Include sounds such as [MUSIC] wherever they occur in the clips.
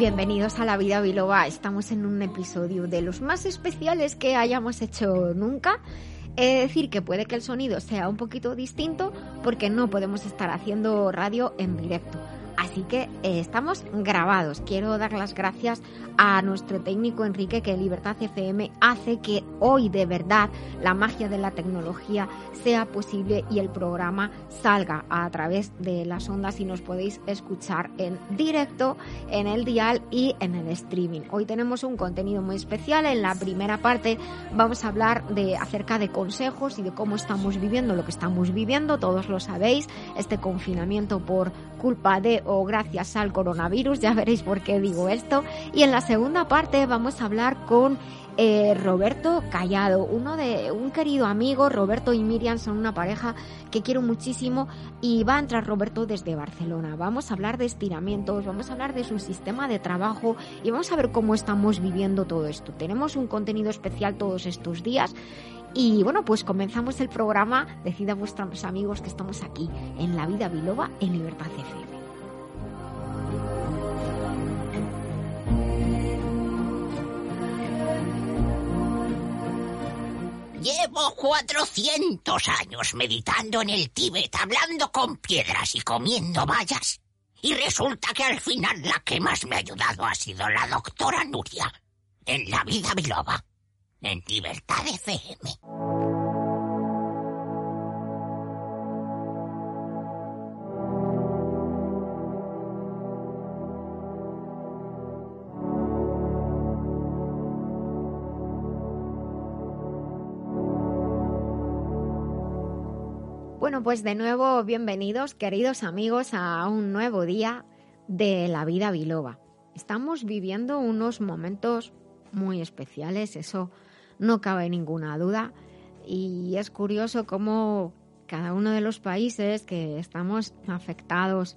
Bienvenidos a La Vida Biloba. Estamos en un episodio de los más especiales que hayamos hecho nunca. Es decir, que puede que el sonido sea un poquito distinto porque no podemos estar haciendo radio en directo. Así que eh, estamos grabados. Quiero dar las gracias a nuestro técnico Enrique que Libertad FM hace que hoy de verdad la magia de la tecnología sea posible y el programa salga a través de las ondas y nos podéis escuchar en directo en el dial y en el streaming. Hoy tenemos un contenido muy especial. En la primera parte vamos a hablar de acerca de consejos y de cómo estamos viviendo lo que estamos viviendo. Todos lo sabéis, este confinamiento por culpa de o gracias al coronavirus, ya veréis por qué digo esto. Y en la segunda parte vamos a hablar con eh, Roberto Callado, uno de un querido amigo, Roberto y Miriam son una pareja que quiero muchísimo y va a entrar Roberto desde Barcelona. Vamos a hablar de estiramientos, vamos a hablar de su sistema de trabajo y vamos a ver cómo estamos viviendo todo esto. Tenemos un contenido especial todos estos días y bueno, pues comenzamos el programa. Decida a vuestros amigos que estamos aquí en La Vida Biloba en Libertad FM. Llevo 400 años meditando en el Tíbet, hablando con piedras y comiendo vallas. Y resulta que al final la que más me ha ayudado ha sido la doctora Nuria, en la vida biloba, en Libertad FM. Bueno, pues de nuevo bienvenidos, queridos amigos, a un nuevo día de la vida biloba. Estamos viviendo unos momentos muy especiales, eso no cabe ninguna duda. Y es curioso cómo cada uno de los países que estamos afectados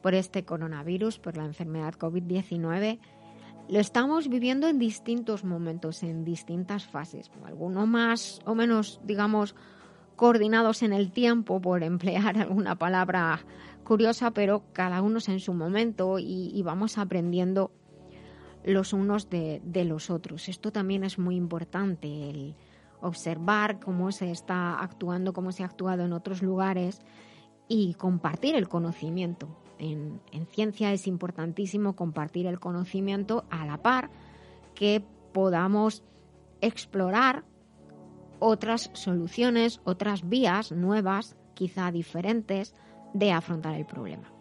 por este coronavirus, por la enfermedad COVID-19, lo estamos viviendo en distintos momentos, en distintas fases, alguno más o menos, digamos, coordinados en el tiempo, por emplear [LAUGHS] alguna palabra curiosa, pero cada uno es en su momento y, vamos aprendiendo los unos de, los otros. Esto también es muy importante, el observar cómo se está actuando, cómo se ha actuado en otros lugares y compartir el conocimiento. En, en ciencia es importantísimo compartir el conocimiento a la par que podamos explorar otras soluciones, otras vías nuevas, quizá diferentes, de afrontar el problema.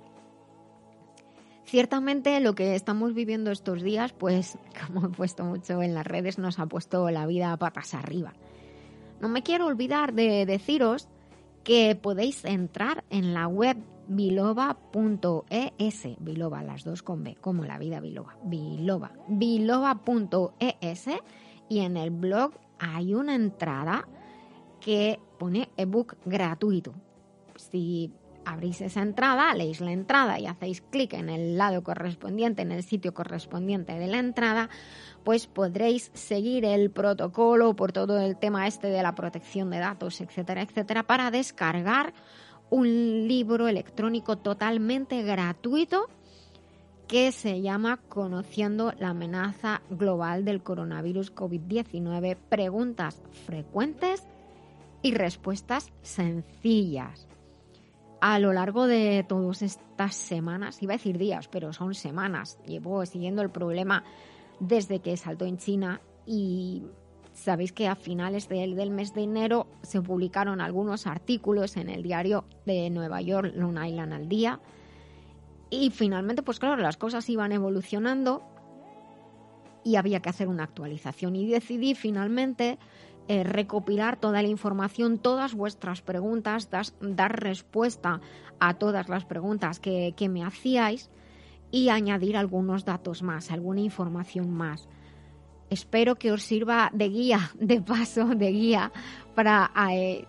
Ciertamente lo que estamos viviendo estos días, pues [LAUGHS] como he puesto mucho en las redes, nos ha puesto la vida a patas arriba. No me quiero olvidar de deciros que podéis entrar en la web biloba.es, biloba las dos con B, como la vida biloba, biloba, biloba.es y en el blog hay una entrada que pone ebook gratuito. Si abrís esa entrada, leéis la entrada y hacéis clic en el lado correspondiente, en el sitio correspondiente de la entrada, pues podréis seguir el protocolo por todo el tema este de la protección de datos, etcétera, etcétera, para descargar un libro electrónico totalmente gratuito que se llama Conociendo la amenaza global del coronavirus COVID-19, preguntas frecuentes y respuestas sencillas. A lo largo de todas estas semanas, iba a decir días, pero son semanas, llevo siguiendo el problema desde que saltó en China y sabéis que a finales del mes de enero se publicaron algunos artículos en el diario de Nueva York, Long Island al día, y finalmente, pues claro, las cosas iban evolucionando y había que hacer una actualización. Y decidí finalmente eh, recopilar toda la información, todas vuestras preguntas, dar respuesta a todas las preguntas que, que me hacíais y añadir algunos datos más, alguna información más. Espero que os sirva de guía, de paso, de guía para eh,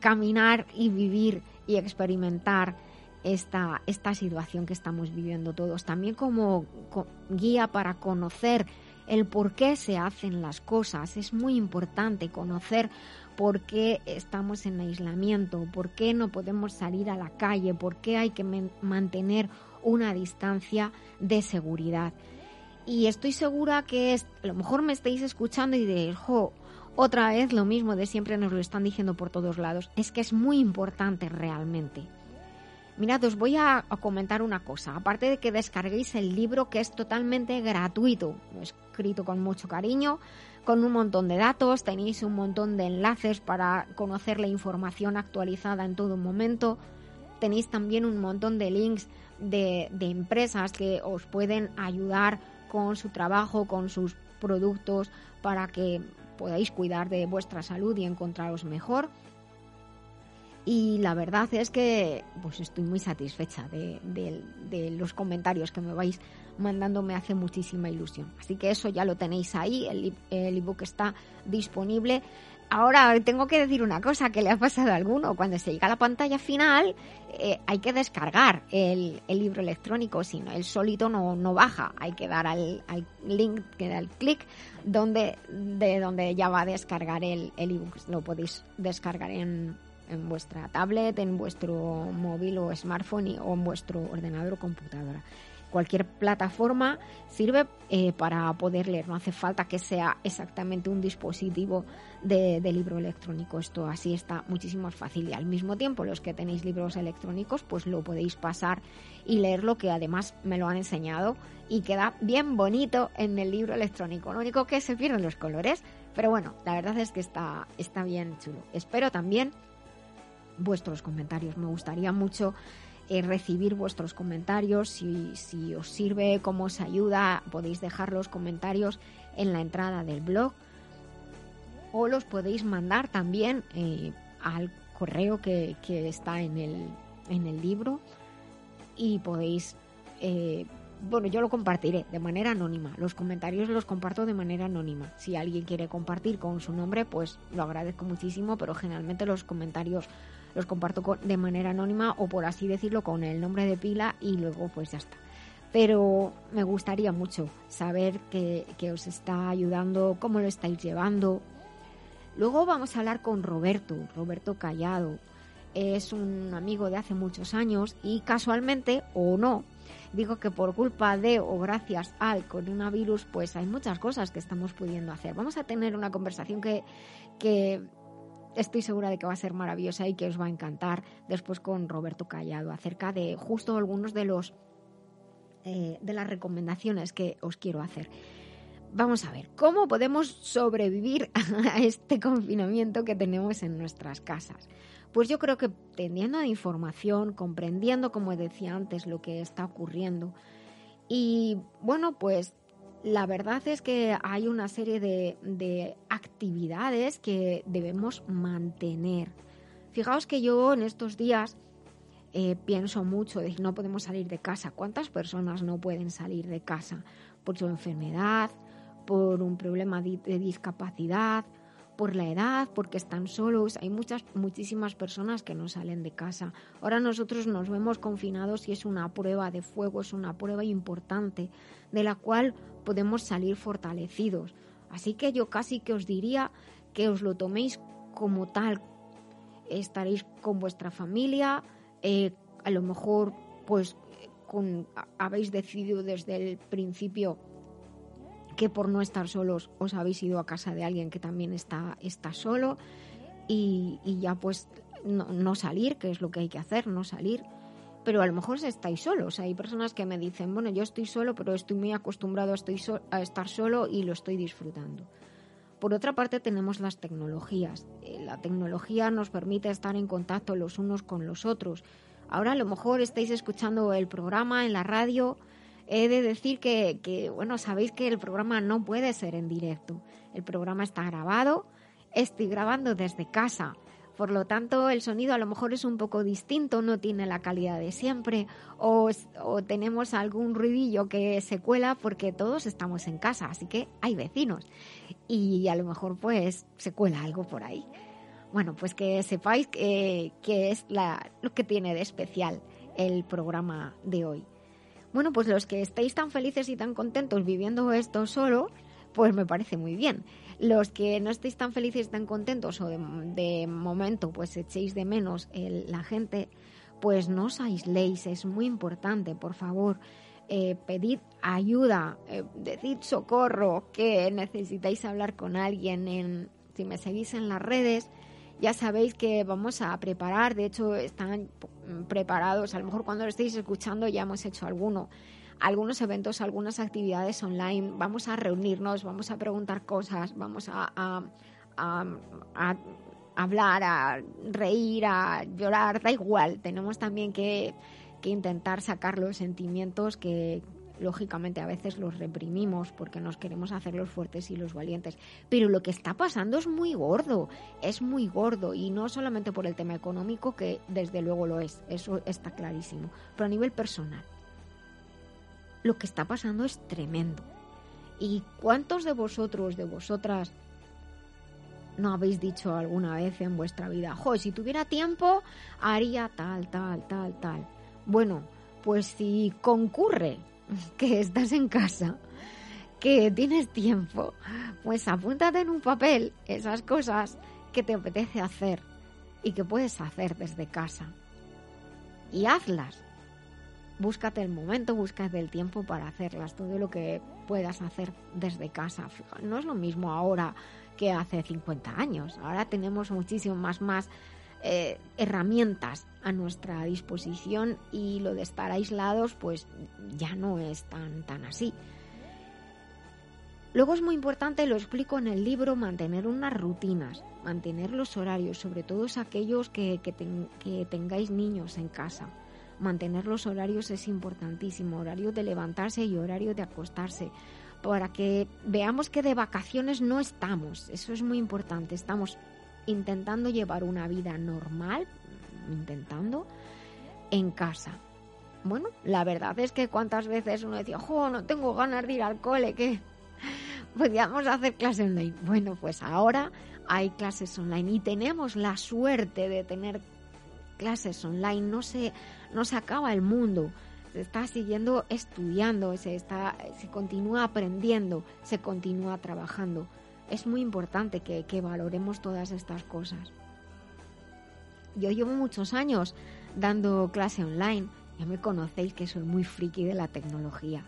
caminar y vivir y experimentar esta, esta situación que estamos viviendo todos. También como guía para conocer el por qué se hacen las cosas. Es muy importante conocer por qué estamos en aislamiento, por qué no podemos salir a la calle, por qué hay que mantener una distancia de seguridad. Y estoy segura que es, a lo mejor me estáis escuchando y de, jo, otra vez lo mismo de siempre nos lo están diciendo por todos lados. Es que es muy importante realmente. Mirad, os voy a, comentar una cosa. Aparte de que descarguéis el libro que es totalmente gratuito, escrito con mucho cariño, con un montón de datos, tenéis un montón de enlaces para conocer la información actualizada en todo momento, tenéis también un montón de links de, empresas que os pueden ayudar con su trabajo, con sus productos, para que podáis cuidar de vuestra salud y encontraros mejor. Y la verdad es que pues estoy muy satisfecha de, los comentarios que me vais mandando, me hace muchísima ilusión. Así que eso ya lo tenéis ahí, el ebook está disponible. Ahora tengo que decir una cosa que le ha pasado a alguno. Cuando se llega a la pantalla final eh, hay que descargar el, libro electrónico, si no, el solito no, no baja. Hay que dar al, link, que da el clic donde, de donde ya va a descargar el ebook. Lo podéis descargar en, en vuestra tablet, en vuestro móvil o smartphone o en vuestro ordenador o computadora. Cualquier plataforma sirve eh, para poder leer, no hace falta que sea exactamente un dispositivo de, libro electrónico. Esto así está muchísimo más fácil y al mismo tiempo los que tenéis libros electrónicos pues lo podéis pasar y leerlo que además me lo han enseñado y queda bien bonito en el libro electrónico. Lo único que se pierden los colores, pero bueno, la verdad es que está, está bien chulo. Espero también vuestros comentarios. Me gustaría mucho eh, recibir vuestros comentarios. Si, si, os sirve, cómo os ayuda, podéis dejar los comentarios en la entrada del blog o los podéis mandar también eh, al correo que, está en el, en el libro y podéis eh, bueno, yo lo compartiré de manera anónima. Los comentarios los comparto de manera anónima. Si alguien quiere compartir con su nombre, pues lo agradezco muchísimo, pero generalmente los comentarios los comparto de manera anónima o por así decirlo con el nombre de pila y luego pues ya está. Pero me gustaría mucho saber que, que os está ayudando, cómo lo estáis llevando. Luego vamos a hablar con Roberto, Roberto Callado. Es un amigo de hace muchos años y casualmente o no, digo que por culpa de o gracias al coronavirus, pues hay muchas cosas que estamos pudiendo hacer. Vamos a tener una conversación que, que estoy segura de que va a ser maravillosa y que os va a encantar después con Roberto Callado acerca de justo algunos de los eh, de las recomendaciones que os quiero hacer. Vamos a ver, ¿cómo podemos sobrevivir [LAUGHS] a este confinamiento que tenemos en nuestras casas? Pues yo creo que teniendo información, comprendiendo, como decía antes, lo que está ocurriendo. Y bueno, pues la verdad es que hay una serie de, actividades que debemos mantener. Fijaos que yo en estos días eh, pienso mucho, de no podemos salir de casa. ¿Cuántas personas no pueden salir de casa por su enfermedad, por un problema de discapacidad, por la edad, porque están solos. Hay muchas, muchísimas personas que no salen de casa. Ahora nosotros nos vemos confinados y es una prueba de fuego, es una prueba importante de la cual podemos salir fortalecidos. Así que yo casi que os diría que os lo toméis como tal. Estaréis con vuestra familia, eh, a lo mejor pues habéis decidido desde el principio que por no estar solos os habéis ido a casa de alguien que también está, está solo y, ya pues no, salir, que es lo que hay que hacer, no salir. Pero a lo mejor estáis solos. Hay personas que me dicen, bueno, yo estoy solo, pero estoy muy acostumbrado a, estoy a estar solo y lo estoy disfrutando. Por otra parte tenemos las tecnologías. Eh, la tecnología nos permite estar en contacto los unos con los otros. Ahora a lo mejor estáis escuchando el programa en la radio He de decir que, bueno, sabéis que el programa no puede ser en directo. El programa está grabado. Estoy grabando desde casa. Por lo tanto, el sonido a lo mejor es un poco distinto, no tiene la calidad de siempre, o, tenemos algún ruidillo que se cuela porque todos estamos en casa, así que hay vecinos. Y a lo mejor pues se cuela algo por ahí. Bueno, pues que sepáis que, es lo que tiene de especial el programa de hoy. Bueno, pues los que estéis tan felices y tan contentos viviendo esto solo, pues me parece muy bien. Los que no estéis tan felices y tan contentos o de, momento pues echéis de menos la gente, pues no os aisléis, es muy importante, por favor. Eh, pedid ayuda, eh, decid socorro, que necesitáis hablar con alguien. En, si me seguís en las redes, ya sabéis que vamos a preparar, de hecho están preparados, a lo mejor cuando lo estéis escuchando ya hemos hecho alguno, algunos eventos, algunas actividades online, vamos a reunirnos, vamos a preguntar cosas, vamos a, hablar, a reír, a llorar, da igual, tenemos también que, que intentar sacar los sentimientos que, lógicamente a veces los reprimimos porque nos queremos hacer los fuertes y los valientes. Pero lo que está pasando es muy gordo, es muy gordo y no solamente por el tema económico, que desde luego lo es, eso está clarísimo, pero a nivel personal. Lo que está pasando es tremendo. ¿Y cuántos de vosotros, de vosotras, no habéis dicho alguna vez en vuestra vida, jo, si tuviera tiempo, haría tal, tal, tal, tal? Bueno, pues si concurre [LAUGHS] que estás en casa, que tienes tiempo, pues apúntate en un papel esas cosas que te apetece hacer y que puedes hacer desde casa. Y hazlas. Búscate el momento, búscate el tiempo para hacerlas, todo lo que puedas hacer desde casa. No es lo mismo ahora que hace 50 años. Ahora tenemos muchísimo más, más eh, herramientas a nuestra disposición y lo de estar aislados pues ya no es tan, tan así. Luego es muy importante, lo explico en el libro, mantener unas rutinas, mantener los horarios, sobre todo aquellos que, que tengáis niños en casa. Mantener los horarios es importantísimo, horario de levantarse y horario de acostarse, para que veamos que de vacaciones no estamos, eso es muy importante, estamos intentando llevar una vida normal, intentando, en casa. Bueno, la verdad es que cuántas veces uno decía, jo, no tengo ganas de ir al cole, que [LAUGHS] podíamos hacer clases online. Bueno, pues ahora hay clases online y tenemos la suerte de tener clases online. No se, no se acaba el mundo. Se está siguiendo estudiando, se, está, se continúa aprendiendo, se continúa trabajando es muy importante que, valoremos todas estas cosas. Yo llevo muchos años dando clase online, ya me conocéis que soy muy friki de la tecnología.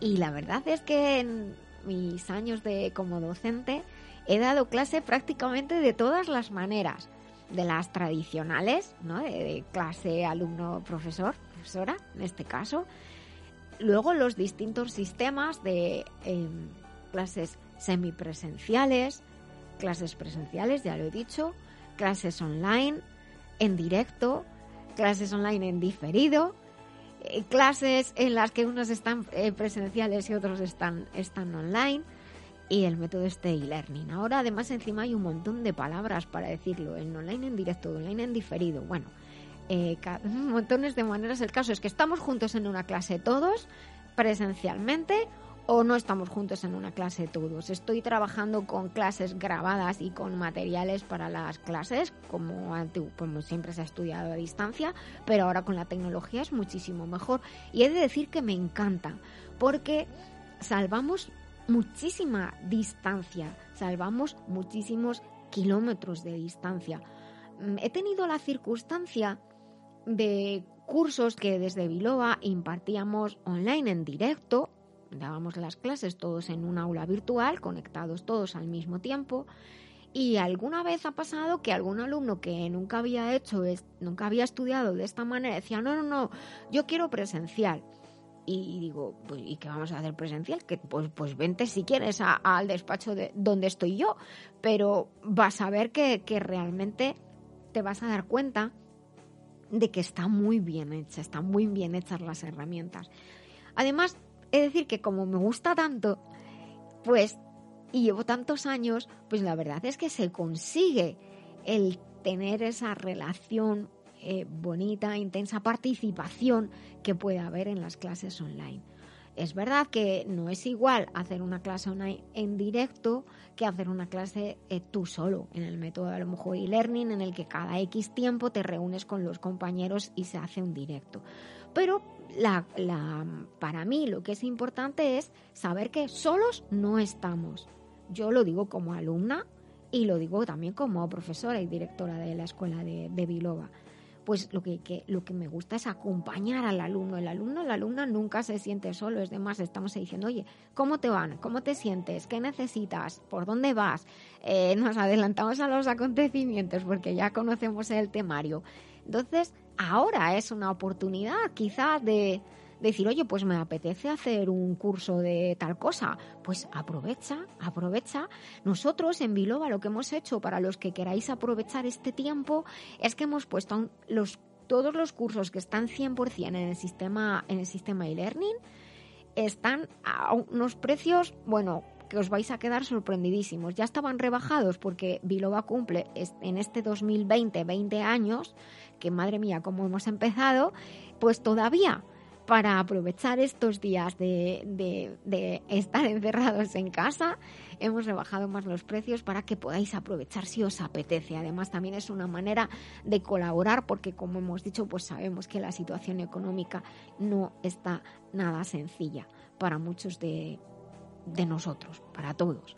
Y la verdad es que en mis años de como docente he dado clase prácticamente de todas las maneras, de las tradicionales, ¿no? de, clase alumno-profesor, profesora en este caso, luego los distintos sistemas de em, clases semipresenciales, clases presenciales, ya lo he dicho, clases online, en directo, clases online en diferido, eh, clases en las que unos están eh, presenciales y otros están, están online y el método este e-learning. Ahora además encima hay un montón de palabras para decirlo, en online en directo, online en diferido, bueno, eh, [LAUGHS] montones de maneras. El caso es que estamos juntos en una clase todos, presencialmente o no estamos juntos en una clase todos. Estoy trabajando con clases grabadas y con materiales para las clases, como, como siempre se ha estudiado a distancia, pero ahora con la tecnología es muchísimo mejor. Y he de decir que me encanta, porque salvamos muchísima distancia, salvamos muchísimos kilómetros de distancia. Mm, he tenido la circunstancia de cursos que desde Biloba impartíamos online en directo dábamos las clases todos en un aula virtual, conectados todos al mismo tiempo. Y alguna vez ha pasado que algún alumno que nunca había hecho, nunca había estudiado de esta manera, decía, no, no, no, yo quiero presencial. Y digo, pues, ¿y qué vamos a hacer presencial? Que pues, pues vente si quieres al despacho de donde estoy yo, pero vas a ver que, que realmente te vas a dar cuenta de que está muy bien hecha, están muy bien hechas las herramientas. Además, Es decir, que como me gusta tanto, pues, y llevo tantos años, pues la verdad es que se consigue el tener esa relación eh, bonita, intensa participación que puede haber en las clases online. Es verdad que no es igual hacer una clase online en directo que hacer una clase eh, tú solo, en el método a lo mejor e-learning, en el que cada X tiempo te reúnes con los compañeros y se hace un directo. Pero para mí lo que es importante es saber que solos no estamos. Yo lo digo como alumna y lo digo también como profesora y directora de la escuela de, de Bilova pues lo que, lo que me gusta es acompañar al alumno. El alumno, la alumna nunca se siente solo. Es demás, estamos diciendo, oye, ¿cómo te van? ¿Cómo te sientes? ¿Qué necesitas? ¿Por dónde vas? Eh, nos adelantamos a los acontecimientos porque ya conocemos el temario. Entonces, ahora es una oportunidad quizás de, decir, oye, pues me apetece hacer un curso de tal cosa, pues aprovecha, aprovecha. Nosotros en Biloba lo que hemos hecho para los que queráis aprovechar este tiempo es que hemos puesto los, todos los cursos que están 100% en el sistema en el sistema e-learning están a unos precios, bueno, que os vais a quedar sorprendidísimos. Ya estaban rebajados porque Biloba cumple en este 2020 20 años, que madre mía, cómo hemos empezado, pues todavía para aprovechar estos días de, estar encerrados en casa. Hemos rebajado más los precios para que podáis aprovechar si os apetece. Además, también es una manera de colaborar porque, como hemos dicho, pues sabemos que la situación económica no está nada sencilla para muchos de, nosotros, para todos.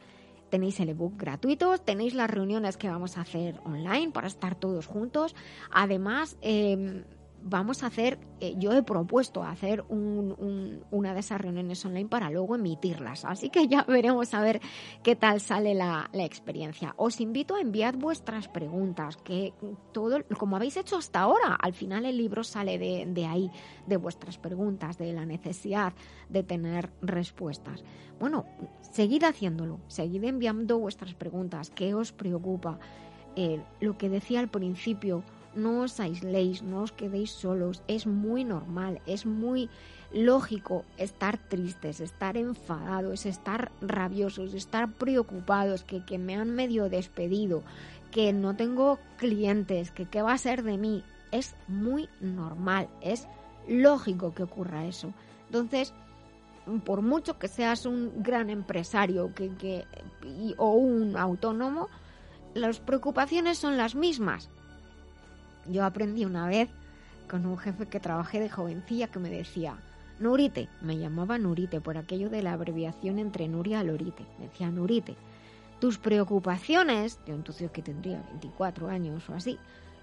Tenéis el ebook gratuito, tenéis las reuniones que vamos a hacer online para estar todos juntos. Además, em, vamos a hacer, eh, yo he propuesto hacer una de esas reuniones online para luego emitirlas. Así que ya veremos a ver qué tal sale la, experiencia. Os invito a enviar vuestras preguntas, que todo, como habéis hecho hasta ahora, al final el libro sale de, de ahí, de vuestras preguntas, de la necesidad de tener respuestas. Bueno, seguid haciéndolo, seguid enviando vuestras preguntas, qué os preocupa. Eh, lo que decía al principio, no os aisléis, no os quedéis solos, es muy normal, es muy lógico estar tristes, estar enfadados, estar rabiosos, estar preocupados, que, que me han medio despedido, que no tengo clientes, que qué va a ser de mí. Es muy normal, es lógico que ocurra eso. Entonces, por mucho que seas un gran empresario que, que, o un autónomo, las preocupaciones son las mismas. Yo aprendí una vez con un jefe que trabajé de jovencilla que me decía, Nurite, me llamaba Nurite por aquello de la abreviación entre Nuria y Lorite, me decía Nurite, tus preocupaciones, yo entonces que tendría 24 años o así,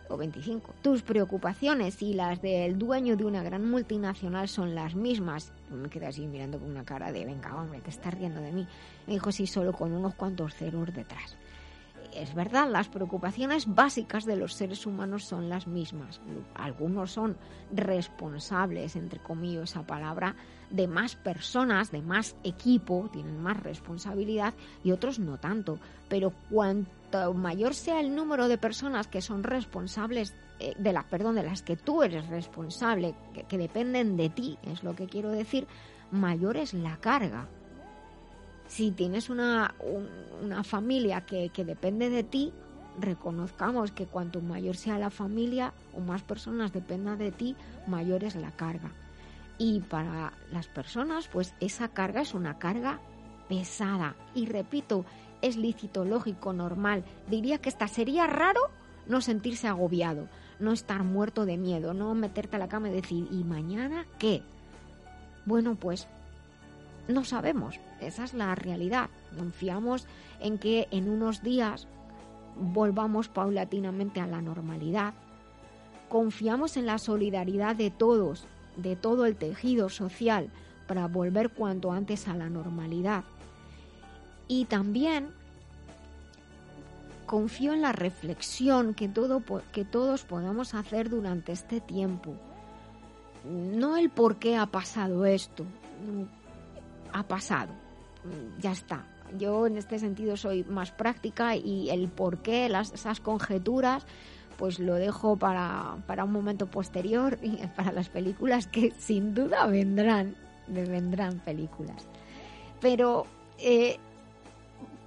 o 25, tus preocupaciones y las del dueño de una gran multinacional son las mismas. Me quedé así mirando con una cara de, venga, hombre, te estás riendo de mí. Me dijo, sí, solo con unos cuantos ceros detrás es verdad, las preocupaciones básicas de los seres humanos son las mismas. Algunos son responsables, entre comillas esa palabra, de más personas, de más equipo, tienen más responsabilidad y otros no tanto. Pero cuanto mayor sea el número de personas que son responsables eh, de las, perdón, de las que tú eres responsable, que, que dependen de ti, es lo que quiero decir, mayor es la carga si tienes una, una familia que, que depende de ti, reconozcamos que cuanto mayor sea la familia o más personas dependan de ti, mayor es la carga. Y para las personas, pues esa carga es una carga pesada. Y repito, es lícito, lógico, normal. Diría que esta sería raro no sentirse agobiado, no estar muerto de miedo, no meterte a la cama y decir, ¿y mañana qué? Bueno, pues no sabemos, esa es la realidad. Confiamos en que en unos días volvamos paulatinamente a la normalidad. Confiamos en la solidaridad de todos, de todo el tejido social, para volver cuanto antes a la normalidad. Y también confío en la reflexión que, todo, que todos podamos hacer durante este tiempo. No el por qué ha pasado esto, ha pasado, ya está. Yo en este sentido soy más práctica y el por qué, las, esas conjeturas, pues lo dejo para, para un momento posterior y [LAUGHS] para las películas que sin duda vendrán. vendrán películas. Pero eh,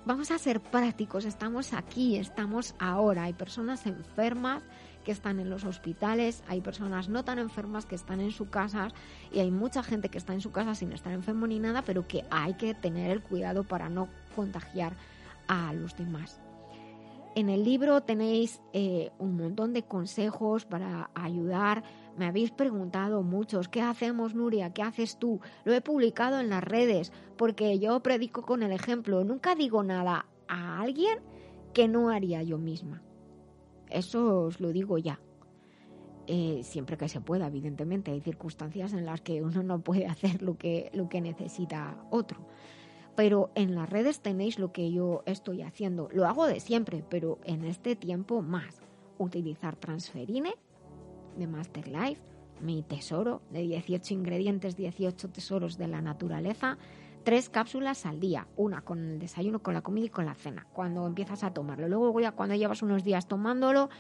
vamos a ser prácticos, estamos aquí, estamos ahora, hay personas enfermas que están en los hospitales, hay personas no tan enfermas que están en su casa y hay mucha gente que está en su casa sin estar enfermo ni nada, pero que hay que tener el cuidado para no contagiar a los demás. En el libro tenéis eh, un montón de consejos para ayudar. Me habéis preguntado muchos, ¿qué hacemos Nuria? ¿Qué haces tú? Lo he publicado en las redes porque yo predico con el ejemplo. Nunca digo nada a alguien que no haría yo misma. Eso os lo digo ya. Eh, siempre que se pueda, evidentemente. Hay circunstancias en las que uno no puede [LAUGHS] hacer lo que, lo que necesita otro pero en las redes tenéis lo que yo estoy haciendo. Lo hago de siempre, pero en este tiempo más. Utilizar Transferine de Masterlife, mi tesoro de 18 ingredientes, 18 tesoros de la naturaleza, tres cápsulas al día, una con el desayuno, con la comida y con la cena, cuando empiezas a tomarlo. Luego cuando llevas unos días tomándolo,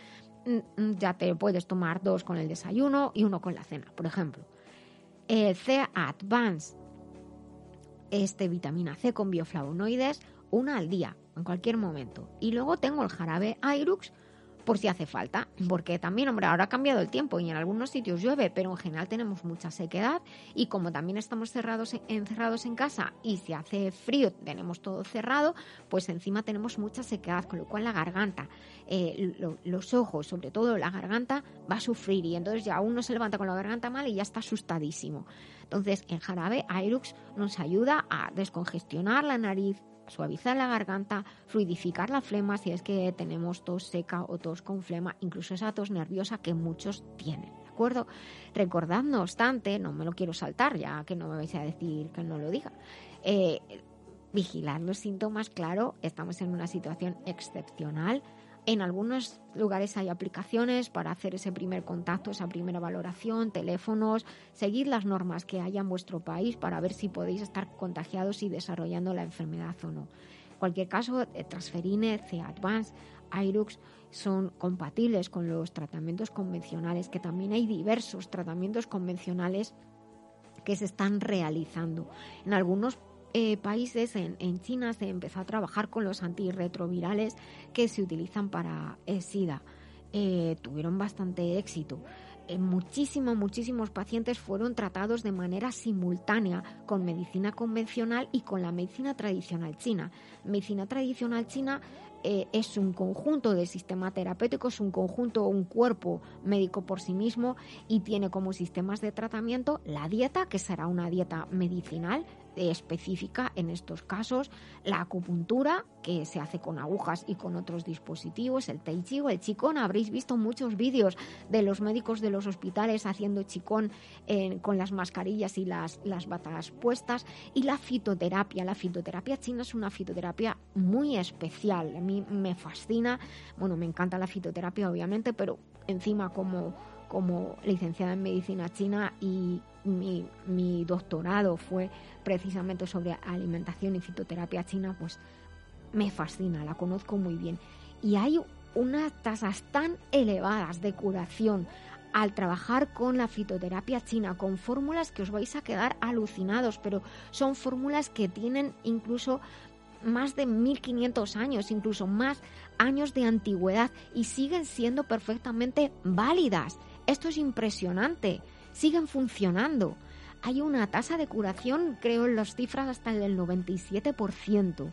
mm, mm, ya te puedes tomar dos con el desayuno y uno con la cena, por ejemplo. El C Advance este vitamina C con bioflavonoides, una al día, en cualquier momento. Y luego tengo el jarabe Airux por si hace falta, porque también, hombre, ahora ha cambiado el tiempo y en algunos sitios llueve, pero en general tenemos mucha sequedad y como también estamos cerrados, encerrados en casa y si hace frío tenemos todo cerrado, pues encima tenemos mucha sequedad, con lo cual la garganta, eh, los ojos, sobre todo la garganta, va a sufrir y entonces ya uno se levanta con la garganta mal y ya está asustadísimo. Entonces, el jarabe Airux nos ayuda a descongestionar la nariz, suavizar la garganta, fluidificar la flema si es que tenemos tos seca o tos con flema, incluso esa tos nerviosa que muchos tienen. ¿De acuerdo? Recordad, no obstante, no me lo quiero saltar ya que no me vais a decir que no lo diga. Eh, vigilar los síntomas, claro, estamos en una situación excepcional en algunos lugares hay aplicaciones para hacer ese primer contacto, esa primera valoración, teléfonos. Seguid las normas que haya en vuestro país para ver si podéis estar contagiados y desarrollando la enfermedad o no. En cualquier caso, eh, Transferine, C-Advance, Irux son compatibles con los tratamientos convencionales, que también hay diversos tratamientos convencionales que se están realizando. En algunos eh, países, en, China, se empezó a trabajar con los antirretrovirales que se utilizan para el SIDA. Eh, tuvieron bastante éxito. Eh, muchísimos, muchísimos pacientes fueron tratados de manera simultánea con medicina convencional y con la medicina tradicional china. Medicina tradicional china es un conjunto de sistema terapéutico, es un conjunto, un cuerpo médico por sí mismo y tiene como sistemas de tratamiento la dieta, que será una dieta medicinal, específica en estos casos, la acupuntura, que se hace con agujas y con otros dispositivos, el tai chi o el chicón. Habréis visto muchos vídeos de los médicos de los hospitales haciendo chicón con las mascarillas y las, las batas puestas. Y la fitoterapia. La fitoterapia china es una fitoterapia muy especial. A mí me fascina. Bueno, me encanta la fitoterapia, obviamente, pero encima como como licenciada en medicina china y mi, doctorado fue precisamente sobre alimentación y fitoterapia china, pues me fascina, la conozco muy bien. Y hay unas tasas tan elevadas de curación al trabajar con la fitoterapia china, con fórmulas que os vais a quedar alucinados, pero son fórmulas que tienen incluso más de 1500 años, incluso más años de antigüedad y siguen siendo perfectamente válidas. Esto es impresionante, siguen funcionando hay una tasa de curación, creo en las cifras, hasta el del 97%.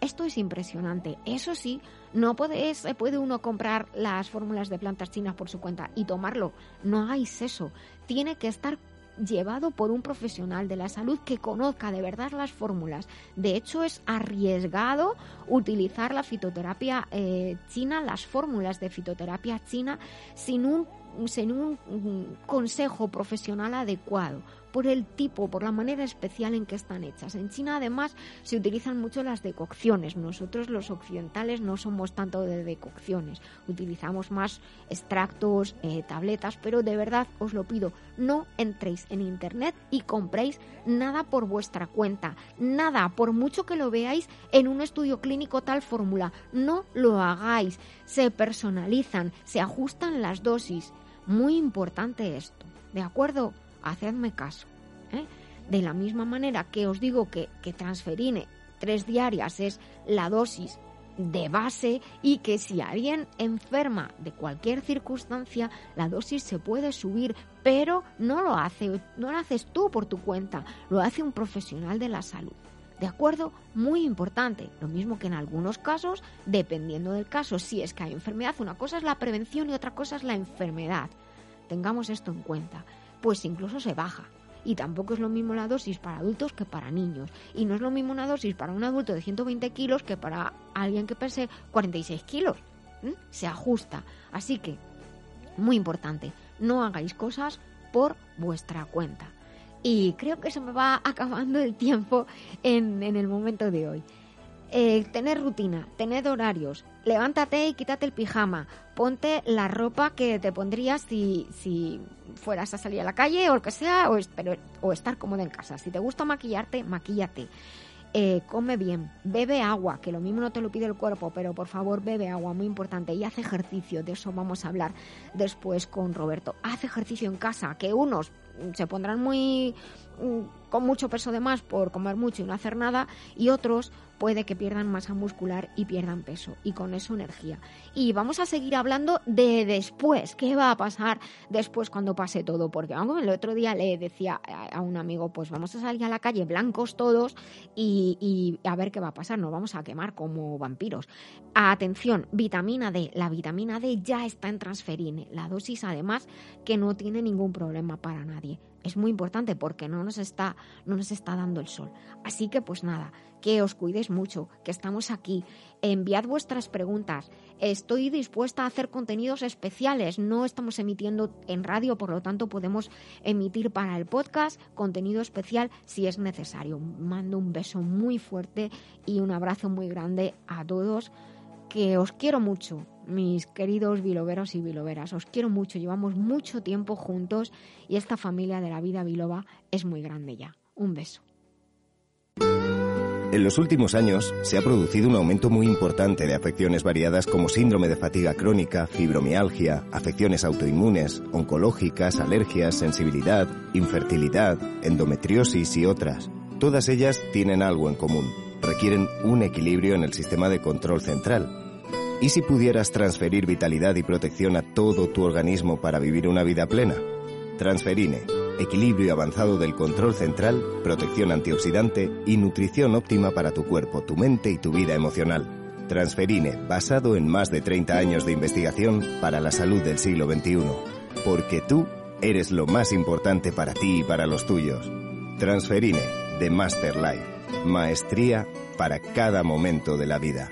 Esto es impresionante. Eso sí, no puede, puede uno comprar las fórmulas de plantas chinas por su cuenta y tomarlo. No hagáis eso. Tiene que estar llevado por un profesional de la salud que conozca de verdad las fórmulas. De hecho, es arriesgado utilizar la fitoterapia eh, china, las fórmulas de fitoterapia china, sin un, sin un consejo profesional adecuado por el tipo, por la manera especial en que están hechas. En China además se utilizan mucho las decocciones. Nosotros los occidentales no somos tanto de decocciones, utilizamos más extractos, eh, tabletas, pero de verdad os lo pido, no entréis en internet y compréis nada por vuestra cuenta, nada, por mucho que lo veáis en un estudio clínico tal fórmula, no lo hagáis, se personalizan, se ajustan las dosis. Muy importante esto, ¿de acuerdo? Hacedme caso. ¿eh? De la misma manera que os digo que, que transferine tres diarias es la dosis de base y que si alguien enferma de cualquier circunstancia, la dosis se puede subir, pero no lo hace, no lo haces tú por tu cuenta, lo hace un profesional de la salud. ¿De acuerdo? Muy importante. Lo mismo que en algunos casos, dependiendo del caso, si es que hay enfermedad, una cosa es la prevención y otra cosa es la enfermedad. Tengamos esto en cuenta. Pues incluso se baja. Y tampoco es lo mismo la dosis para adultos que para niños. Y no es lo mismo una dosis para un adulto de 120 kilos que para alguien que pese 46 kilos. Se ajusta. Así que, muy importante, no hagáis cosas por vuestra cuenta. Y creo que se me va acabando el tiempo en, el momento de hoy. Eh, tener rutina, tener horarios, levántate y quítate el pijama, ponte la ropa que te pondrías si, si fueras a salir a la calle o lo que sea, o, o estar cómodo en casa. Si te gusta maquillarte, maquíllate. Eh, come bien, bebe agua, que lo mismo no te lo pide el cuerpo, pero por favor bebe agua, muy importante, y haz ejercicio, de eso vamos a hablar después con Roberto. Haz ejercicio en casa, que unos se pondrán muy con mucho peso de más por comer mucho y no hacer nada y otros puede que pierdan masa muscular y pierdan peso y con eso energía. Y vamos a seguir hablando de después, qué va a pasar después cuando pase todo, porque el otro día le decía a un amigo, pues vamos a salir a la calle blancos todos y, y a ver qué va a pasar, nos vamos a quemar como vampiros. Atención, vitamina D, la vitamina D ya está en transferine, la dosis además que no tiene ningún problema para nadie es muy importante porque no nos está, no nos está dando el sol. Así que pues nada, que os cuidéis mucho, que estamos aquí. Enviad vuestras preguntas. Estoy dispuesta a hacer contenidos especiales. No estamos emitiendo en radio, por lo tanto podemos emitir para el podcast contenido especial si es necesario. Mando un beso muy fuerte y un abrazo muy grande a todos que os quiero mucho, mis queridos biloberos y biloberas. Os quiero mucho, llevamos mucho tiempo juntos y esta familia de la vida biloba es muy grande ya. Un beso. En los últimos años se ha producido un aumento muy importante de afecciones variadas como síndrome de fatiga crónica, fibromialgia, afecciones autoinmunes, oncológicas, alergias, sensibilidad, infertilidad, endometriosis y otras. Todas ellas tienen algo en común. Requieren un equilibrio en el sistema de control central ¿Y si pudieras transferir vitalidad y protección a todo tu organismo para vivir una vida plena? Transferine, equilibrio avanzado del control central, protección antioxidante y nutrición óptima para tu cuerpo, tu mente y tu vida emocional. Transferine, basado en más de 30 años de investigación para la salud del siglo XXI. Porque tú eres lo más importante para ti y para los tuyos. Transferine, de Master Life. Maestría para cada momento de la vida.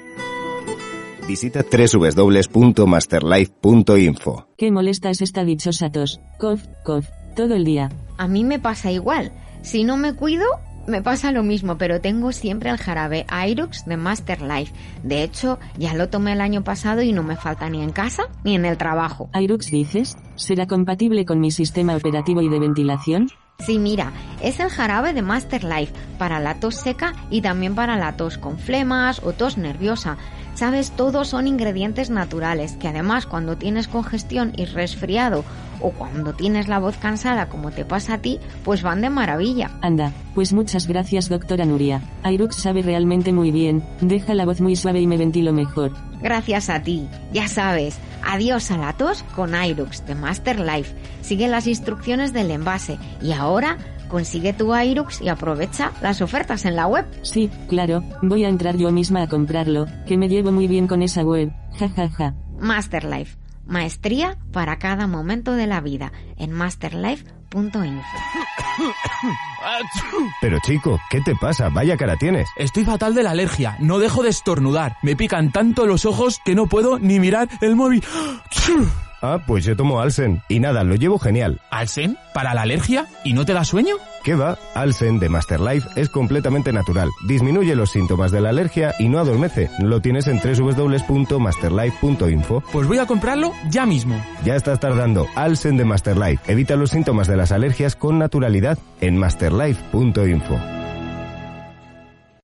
Visita www.masterlife.info. Qué molesta es esta dichosa tos. Cof, cof, todo el día. A mí me pasa igual. Si no me cuido, me pasa lo mismo, pero tengo siempre el jarabe Irux de Master Life. De hecho, ya lo tomé el año pasado y no me falta ni en casa ni en el trabajo. ¿Irux dices? ¿Será compatible con mi sistema operativo y de ventilación? Sí, mira, es el jarabe de Master Life para la tos seca y también para la tos con flemas o tos nerviosa. Sabes, todos son ingredientes naturales que además cuando tienes congestión y resfriado o cuando tienes la voz cansada como te pasa a ti, pues van de maravilla. Anda, pues muchas gracias doctora Nuria. Airux sabe realmente muy bien, deja la voz muy suave y me ventilo mejor. Gracias a ti, ya sabes, adiós a la tos con Airux de Master Life. Sigue las instrucciones del envase y ahora consigue tu Airux y aprovecha las ofertas en la web. Sí, claro, voy a entrar yo misma a comprarlo, que me llevo muy bien con esa web. Ja ja ja. Masterlife, maestría para cada momento de la vida en masterlife.info. Pero chico, ¿qué te pasa? Vaya cara tienes. Estoy fatal de la alergia, no dejo de estornudar. Me pican tanto los ojos que no puedo ni mirar el móvil. Ah, pues yo tomo Alsen. Y nada, lo llevo genial. ¿Alsen? ¿Para la alergia? ¿Y no te da sueño? ¿Qué va? Alsen de Masterlife es completamente natural. Disminuye los síntomas de la alergia y no adormece. Lo tienes en www.masterlife.info. Pues voy a comprarlo ya mismo. Ya estás tardando. Alsen de Masterlife. Evita los síntomas de las alergias con naturalidad en masterlife.info.